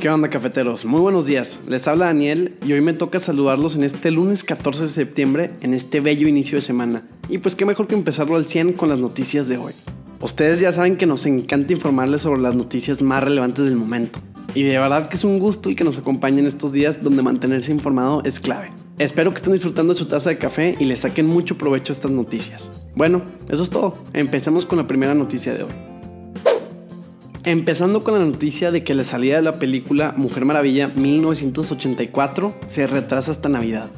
¿Qué onda cafeteros? Muy buenos días. Les habla Daniel y hoy me toca saludarlos en este lunes 14 de septiembre, en este bello inicio de semana. Y pues qué mejor que empezarlo al 100 con las noticias de hoy. Ustedes ya saben que nos encanta informarles sobre las noticias más relevantes del momento. Y de verdad que es un gusto el que nos acompañen estos días donde mantenerse informado es clave. Espero que estén disfrutando de su taza de café y le saquen mucho provecho a estas noticias. Bueno, eso es todo. Empecemos con la primera noticia de hoy. Empezando con la noticia de que la salida de la película Mujer Maravilla 1984 se retrasa hasta Navidad.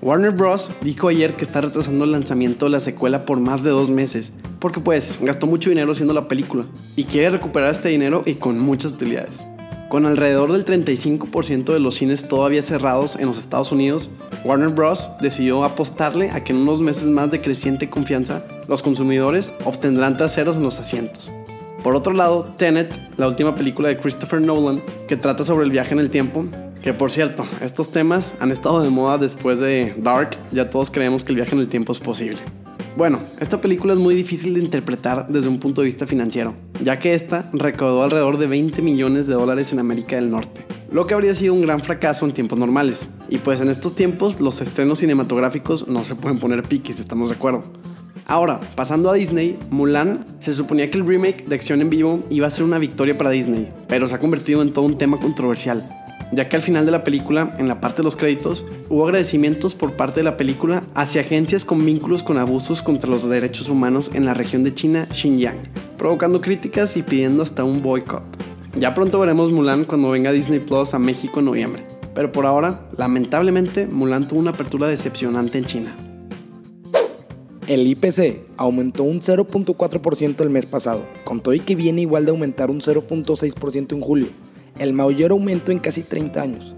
Warner Bros. dijo ayer que está retrasando el lanzamiento de la secuela por más de dos meses, porque pues gastó mucho dinero haciendo la película y quiere recuperar este dinero y con muchas utilidades. Con alrededor del 35% de los cines todavía cerrados en los Estados Unidos, Warner Bros. decidió apostarle a que en unos meses más de creciente confianza, los consumidores obtendrán traseros en los asientos. Por otro lado, Tenet, la última película de Christopher Nolan, que trata sobre el viaje en el tiempo, que por cierto, estos temas han estado de moda después de Dark, ya todos creemos que el viaje en el tiempo es posible. Bueno, esta película es muy difícil de interpretar desde un punto de vista financiero, ya que esta recaudó alrededor de 20 millones de dólares en América del Norte, lo que habría sido un gran fracaso en tiempos normales. Y pues en estos tiempos los estrenos cinematográficos no se pueden poner piques, estamos de acuerdo. Ahora, pasando a Disney, Mulan, se suponía que el remake de acción en vivo iba a ser una victoria para Disney, pero se ha convertido en todo un tema controversial, ya que al final de la película, en la parte de los créditos, hubo agradecimientos por parte de la película hacia agencias con vínculos con abusos contra los derechos humanos en la región de China, Xinjiang, provocando críticas y pidiendo hasta un boicot. Ya pronto veremos Mulan cuando venga Disney Plus a México en noviembre, pero por ahora, lamentablemente, Mulan tuvo una apertura decepcionante en China. El IPC aumentó un 0.4% el mes pasado, con todo y que viene igual de aumentar un 0.6% en julio, el mayor aumento en casi 30 años.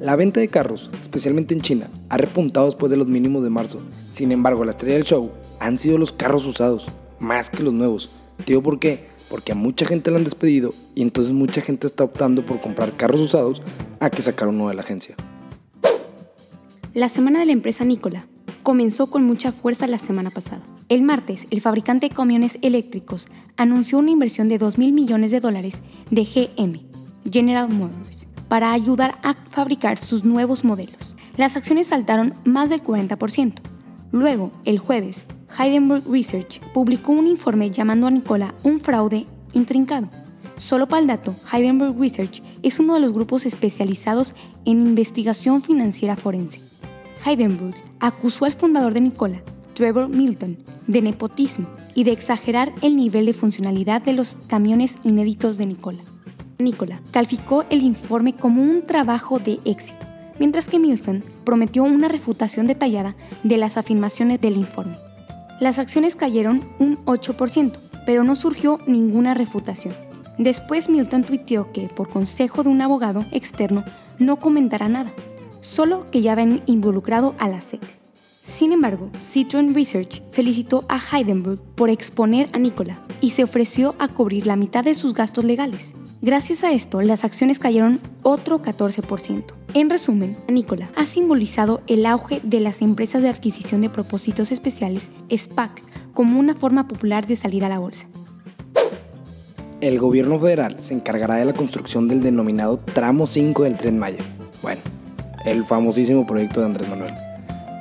La venta de carros, especialmente en China, ha repuntado después de los mínimos de marzo. Sin embargo, la estrella del show han sido los carros usados, más que los nuevos. ¿Te digo por qué? Porque a mucha gente la han despedido y entonces mucha gente está optando por comprar carros usados a que sacar uno de la agencia. La semana de la empresa Nicola comenzó con mucha fuerza la semana pasada. El martes, el fabricante de camiones eléctricos anunció una inversión de 2 mil millones de dólares de GM, General Motors, para ayudar a fabricar sus nuevos modelos. Las acciones saltaron más del 40%. Luego, el jueves, Heidenberg Research publicó un informe llamando a Nicola un fraude intrincado. Solo para el dato, Heidenberg Research es uno de los grupos especializados en investigación financiera forense. Heidenberg acusó al fundador de Nicola, Trevor Milton, de nepotismo y de exagerar el nivel de funcionalidad de los camiones inéditos de Nicola. Nicola calificó el informe como un trabajo de éxito, mientras que Milton prometió una refutación detallada de las afirmaciones del informe. Las acciones cayeron un 8%, pero no surgió ninguna refutación. Después Milton tuiteó que, por consejo de un abogado externo, no comentará nada, solo que ya habían involucrado a la SEC. Sin embargo, Citron Research felicitó a Heidenberg por exponer a Nicola y se ofreció a cubrir la mitad de sus gastos legales. Gracias a esto, las acciones cayeron otro 14%. En resumen, Nicola ha simbolizado el auge de las empresas de adquisición de propósitos especiales, SPAC, como una forma popular de salir a la bolsa. El gobierno federal se encargará de la construcción del denominado tramo 5 del tren Maya. Bueno, el famosísimo proyecto de Andrés Manuel.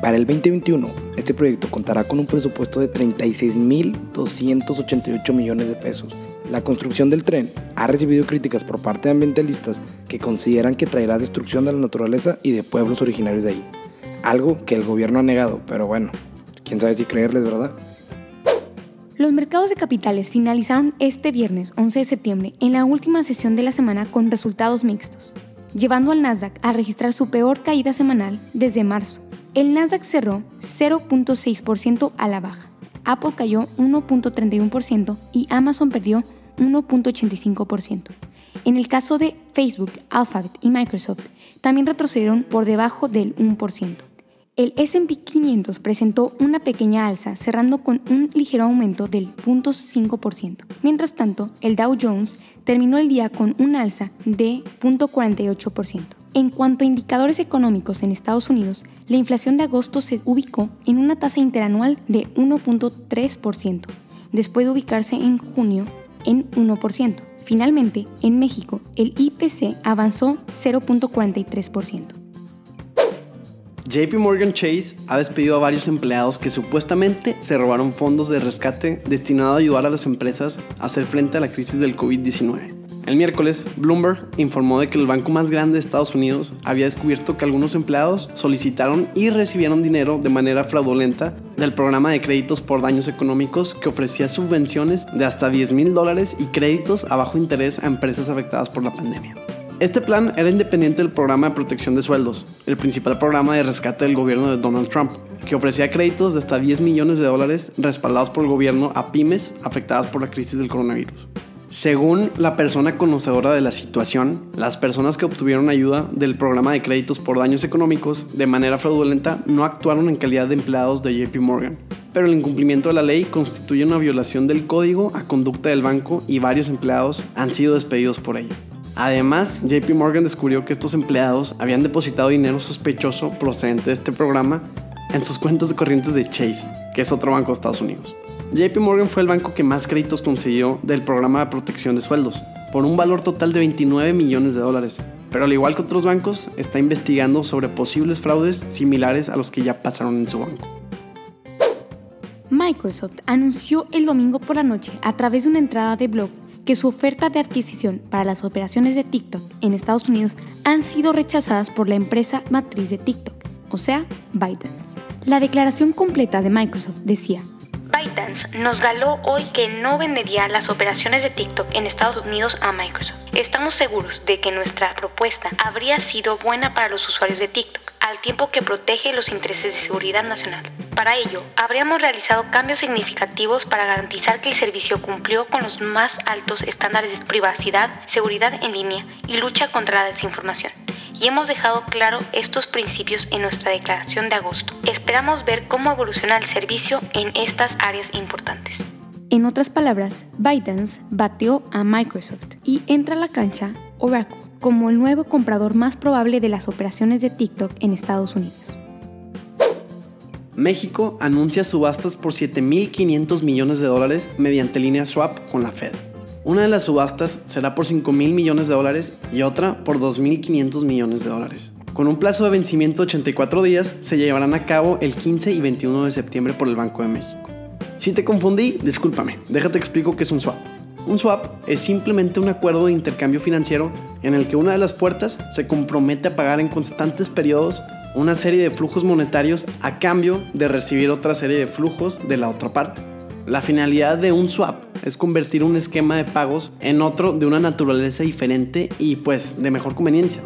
Para el 2021, este proyecto contará con un presupuesto de 36.288 millones de pesos. La construcción del tren ha recibido críticas por parte de ambientalistas que consideran que traerá destrucción de la naturaleza y de pueblos originarios de ahí. Algo que el gobierno ha negado, pero bueno, quién sabe si creerles, ¿verdad? Los mercados de capitales finalizaron este viernes 11 de septiembre en la última sesión de la semana con resultados mixtos llevando al Nasdaq a registrar su peor caída semanal desde marzo. El Nasdaq cerró 0.6% a la baja. Apple cayó 1.31% y Amazon perdió 1.85%. En el caso de Facebook, Alphabet y Microsoft, también retrocedieron por debajo del 1%. El SP 500 presentó una pequeña alza, cerrando con un ligero aumento del 0.5%. Mientras tanto, el Dow Jones terminó el día con un alza de 0.48%. En cuanto a indicadores económicos en Estados Unidos, la inflación de agosto se ubicó en una tasa interanual de 1.3%, después de ubicarse en junio en 1%. Finalmente, en México, el IPC avanzó 0.43%. JP Morgan Chase ha despedido a varios empleados que supuestamente se robaron fondos de rescate destinado a ayudar a las empresas a hacer frente a la crisis del COVID-19. El miércoles, Bloomberg informó de que el banco más grande de Estados Unidos había descubierto que algunos empleados solicitaron y recibieron dinero de manera fraudulenta del programa de créditos por daños económicos que ofrecía subvenciones de hasta 10 mil dólares y créditos a bajo interés a empresas afectadas por la pandemia. Este plan era independiente del programa de protección de sueldos, el principal programa de rescate del gobierno de Donald Trump, que ofrecía créditos de hasta 10 millones de dólares respaldados por el gobierno a pymes afectadas por la crisis del coronavirus. Según la persona conocedora de la situación, las personas que obtuvieron ayuda del programa de créditos por daños económicos de manera fraudulenta no actuaron en calidad de empleados de JP Morgan. Pero el incumplimiento de la ley constituye una violación del código a conducta del banco y varios empleados han sido despedidos por ello. Además, JP Morgan descubrió que estos empleados habían depositado dinero sospechoso procedente de este programa en sus cuentas de corrientes de Chase, que es otro banco de Estados Unidos. JP Morgan fue el banco que más créditos consiguió del programa de protección de sueldos, por un valor total de 29 millones de dólares. Pero al igual que otros bancos, está investigando sobre posibles fraudes similares a los que ya pasaron en su banco. Microsoft anunció el domingo por la noche a través de una entrada de blog que su oferta de adquisición para las operaciones de TikTok en Estados Unidos han sido rechazadas por la empresa matriz de TikTok, o sea, ByteDance. La declaración completa de Microsoft decía, ByteDance nos galó hoy que no vendería las operaciones de TikTok en Estados Unidos a Microsoft. Estamos seguros de que nuestra propuesta habría sido buena para los usuarios de TikTok, al tiempo que protege los intereses de seguridad nacional. Para ello, habríamos realizado cambios significativos para garantizar que el servicio cumplió con los más altos estándares de privacidad, seguridad en línea y lucha contra la desinformación y hemos dejado claro estos principios en nuestra declaración de agosto. Esperamos ver cómo evoluciona el servicio en estas áreas importantes. En otras palabras, ByteDance bateó a Microsoft y entra a la cancha Oracle como el nuevo comprador más probable de las operaciones de TikTok en Estados Unidos. México anuncia subastas por 7.500 millones de dólares mediante línea swap con la Fed. Una de las subastas será por 5 mil millones de dólares y otra por 2.500 millones de dólares. Con un plazo de vencimiento de 84 días, se llevarán a cabo el 15 y 21 de septiembre por el Banco de México. Si te confundí, discúlpame, déjate explico qué es un swap. Un swap es simplemente un acuerdo de intercambio financiero en el que una de las puertas se compromete a pagar en constantes periodos una serie de flujos monetarios a cambio de recibir otra serie de flujos de la otra parte. La finalidad de un swap es convertir un esquema de pagos en otro de una naturaleza diferente y pues de mejor conveniencia,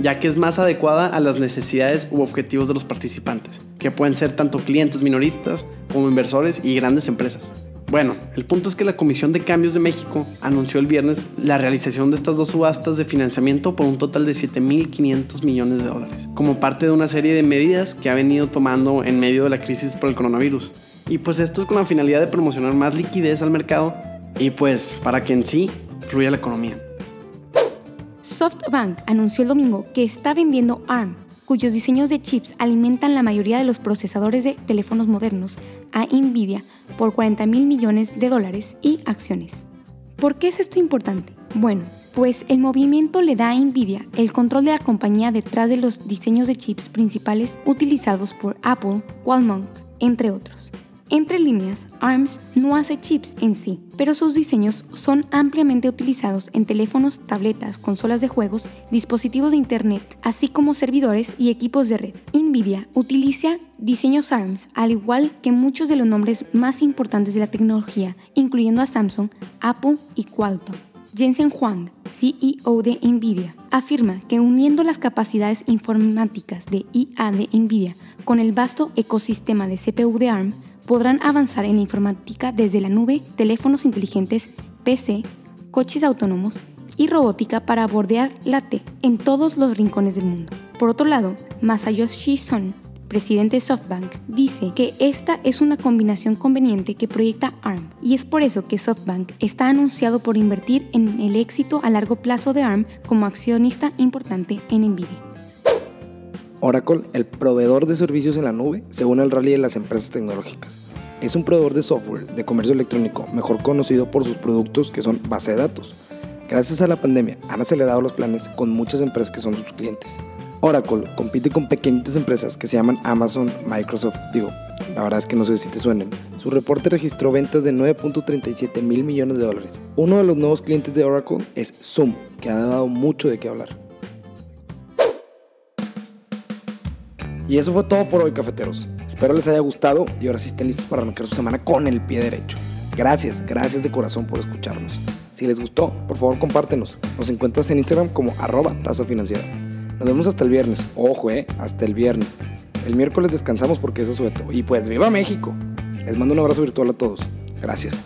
ya que es más adecuada a las necesidades u objetivos de los participantes, que pueden ser tanto clientes minoristas como inversores y grandes empresas. Bueno, el punto es que la Comisión de Cambios de México anunció el viernes la realización de estas dos subastas de financiamiento por un total de 7.500 millones de dólares, como parte de una serie de medidas que ha venido tomando en medio de la crisis por el coronavirus. Y pues esto es con la finalidad de promocionar más liquidez al mercado y pues para que en sí fluya la economía. SoftBank anunció el domingo que está vendiendo ARM, cuyos diseños de chips alimentan la mayoría de los procesadores de teléfonos modernos, a Nvidia por 40 mil millones de dólares y acciones. ¿Por qué es esto importante? Bueno, pues el movimiento le da a Nvidia el control de la compañía detrás de los diseños de chips principales utilizados por Apple, Qualcomm, entre otros. Entre líneas, ARMS no hace chips en sí, pero sus diseños son ampliamente utilizados en teléfonos, tabletas, consolas de juegos, dispositivos de Internet, así como servidores y equipos de red. Nvidia utiliza diseños ARMS, al igual que muchos de los nombres más importantes de la tecnología, incluyendo a Samsung, Apple y Qualcomm. Jensen Huang, CEO de Nvidia, afirma que uniendo las capacidades informáticas de IA de Nvidia con el vasto ecosistema de CPU de ARM, podrán avanzar en informática desde la nube, teléfonos inteligentes, PC, coches autónomos y robótica para bordear la T en todos los rincones del mundo. Por otro lado, Masayoshi Son, presidente de SoftBank, dice que esta es una combinación conveniente que proyecta ARM y es por eso que SoftBank está anunciado por invertir en el éxito a largo plazo de ARM como accionista importante en Nvidia. Oracle, el proveedor de servicios en la nube, se une al rally de las empresas tecnológicas. Es un proveedor de software de comercio electrónico mejor conocido por sus productos que son base de datos. Gracias a la pandemia han acelerado los planes con muchas empresas que son sus clientes. Oracle compite con pequeñitas empresas que se llaman Amazon, Microsoft, digo, la verdad es que no sé si te suenen. Su reporte registró ventas de 9.37 mil millones de dólares. Uno de los nuevos clientes de Oracle es Zoom, que ha dado mucho de qué hablar. Y eso fue todo por hoy, cafeteros. Espero les haya gustado y ahora sí estén listos para arrancar su semana con el pie derecho. Gracias, gracias de corazón por escucharnos. Si les gustó, por favor compártenos. Nos encuentras en Instagram como arroba tazo financiera. Nos vemos hasta el viernes. Ojo, eh, hasta el viernes. El miércoles descansamos porque es asueto. Y pues, ¡viva México! Les mando un abrazo virtual a todos. Gracias.